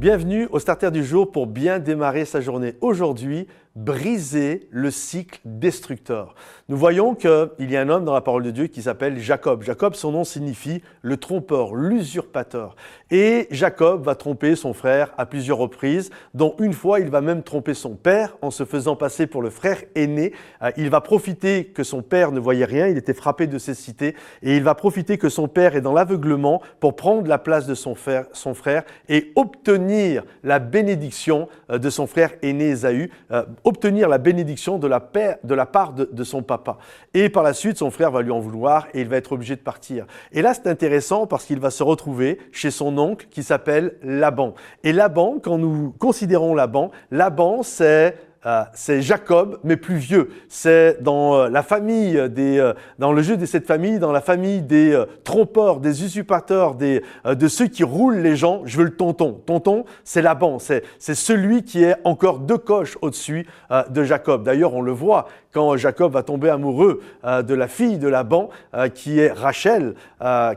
Bienvenue au starter du jour pour bien démarrer sa journée. Aujourd'hui, briser le cycle destructeur. Nous voyons qu'il y a un homme dans la parole de Dieu qui s'appelle Jacob. Jacob, son nom signifie le trompeur, l'usurpateur. Et Jacob va tromper son frère à plusieurs reprises, dont une fois il va même tromper son père en se faisant passer pour le frère aîné. Euh, il va profiter que son père ne voyait rien, il était frappé de cécité, et il va profiter que son père est dans l'aveuglement pour prendre la place de son frère, et obtenir la bénédiction euh, de son frère aîné Ésaü euh, obtenir la bénédiction de la, de la part de, son papa. Et par la suite, son frère va lui en vouloir et il va être obligé de partir. Et là, c'est intéressant parce qu'il va se retrouver chez son oncle qui s'appelle Laban. Et Laban, quand nous considérons Laban, Laban, c'est euh, c'est Jacob, mais plus vieux. C'est dans euh, la famille des, euh, dans le jeu de cette famille, dans la famille des trompeurs, des usurpateurs, des, de ceux qui roulent les gens. Je veux le tonton. Tonton, c'est Laban. C'est, c'est celui qui est encore deux coches au-dessus de Jacob. D'ailleurs, on le voit quand Jacob va tomber amoureux de la fille de Laban, qui est Rachel.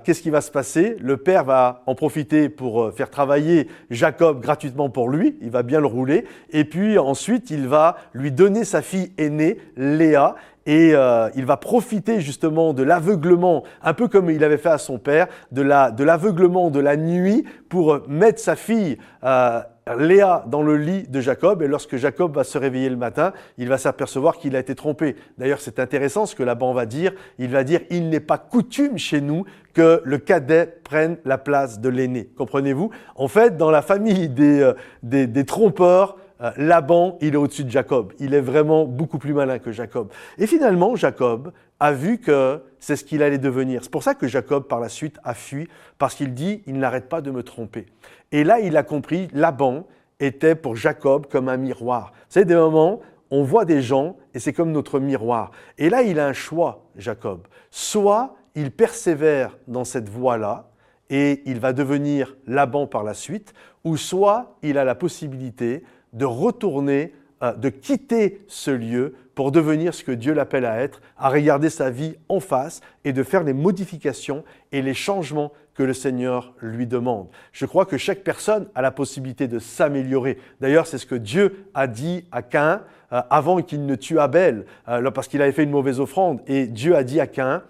qu'est-ce qui va se passer? Le père va en profiter pour faire travailler Jacob gratuitement pour lui. Il va bien le rouler. Et puis ensuite, il va lui donner sa fille aînée, Léa, et euh, il va profiter justement de l'aveuglement, un peu comme il avait fait à son père, de l'aveuglement de, la nuit pour mettre sa fille euh, Léa dans le lit de Jacob, et lorsque Jacob va se réveiller le matin, il va s'apercevoir qu'il a été trompé. D'ailleurs, c'est intéressant ce que Laban va dire. Il va dire, il n'est pas coutume chez nous que le cadet prenne la place de l'aîné. Comprenez-vous? En fait, dans la famille des, euh, des, trompeurs, Laban, il est au-dessus de Jacob. Il est vraiment beaucoup plus malin que Jacob. Et finalement, Jacob a vu que c'est ce qu'il allait devenir. C'est pour ça que Jacob, par la suite, a fui, parce qu'il dit, il n'arrête pas de me tromper. Et là, il a compris, Laban était pour Jacob comme un miroir. Savez, des moments, on voit des gens et c'est comme notre miroir. Et là, il a un choix, Jacob. Soit il persévère dans cette voie-là, et il va devenir Laban par la suite, ou soit il a la possibilité de retourner, euh, de quitter ce lieu pour devenir ce que Dieu l'appelle à être, à regarder sa vie en face et de faire les modifications et les changements que le Seigneur lui demande. Je crois que chaque personne a la possibilité de s'améliorer. D'ailleurs, c'est ce que Dieu a dit à Cain euh, avant qu'il ne tue Abel, euh, parce qu'il avait fait une mauvaise offrande. Et Dieu a dit à Cain,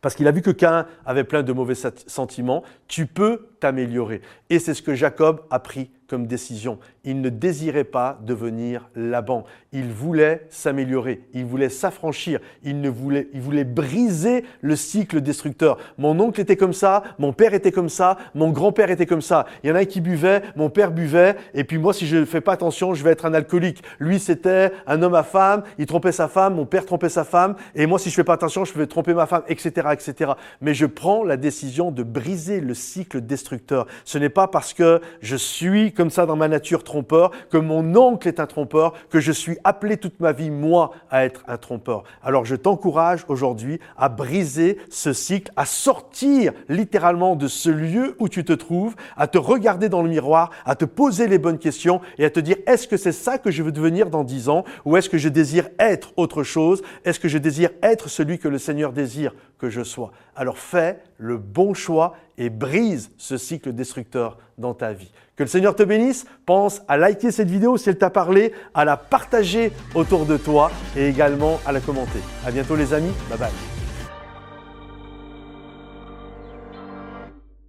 parce qu'il a vu que Cain avait plein de mauvais sentiments, tu peux t'améliorer. Et c'est ce que Jacob a pris comme décision. Il ne désirait pas devenir Laban. Il voulait s'améliorer. Il voulait s'affranchir. Il, ne voulait, il voulait briser le cycle destructeur. Mon oncle était comme ça. Mon père était comme ça. Mon grand-père était comme ça. Il y en a qui buvaient. Mon père buvait. Et puis moi, si je ne fais pas attention, je vais être un alcoolique. Lui, c'était un homme à femme. Il trompait sa femme. Mon père trompait sa femme. Et moi, si je ne fais pas attention, je vais tromper ma femme, etc., etc. Mais je prends la décision de briser le cycle destructeur. Ce n'est pas parce que je suis comme ça dans ma nature trompeur, que mon oncle est un trompeur, que je suis appelé toute ma vie, moi, à être un trompeur. Alors je t'encourage aujourd'hui à briser ce cycle, à sortir littéralement de ce lieu où tu te trouves, à te regarder dans le miroir, à te poser les bonnes questions et à te dire est-ce que c'est ça que je veux devenir dans dix ans ou est-ce que je désire être autre chose? Est-ce que je désire être celui que le Seigneur désire que je sois? Alors fais le bon choix et brise ce cycle destructeur dans ta vie. Que le Seigneur te bénisse. Pense à liker cette vidéo si elle t'a parlé, à la partager autour de toi et également à la commenter. À bientôt les amis. Bye bye.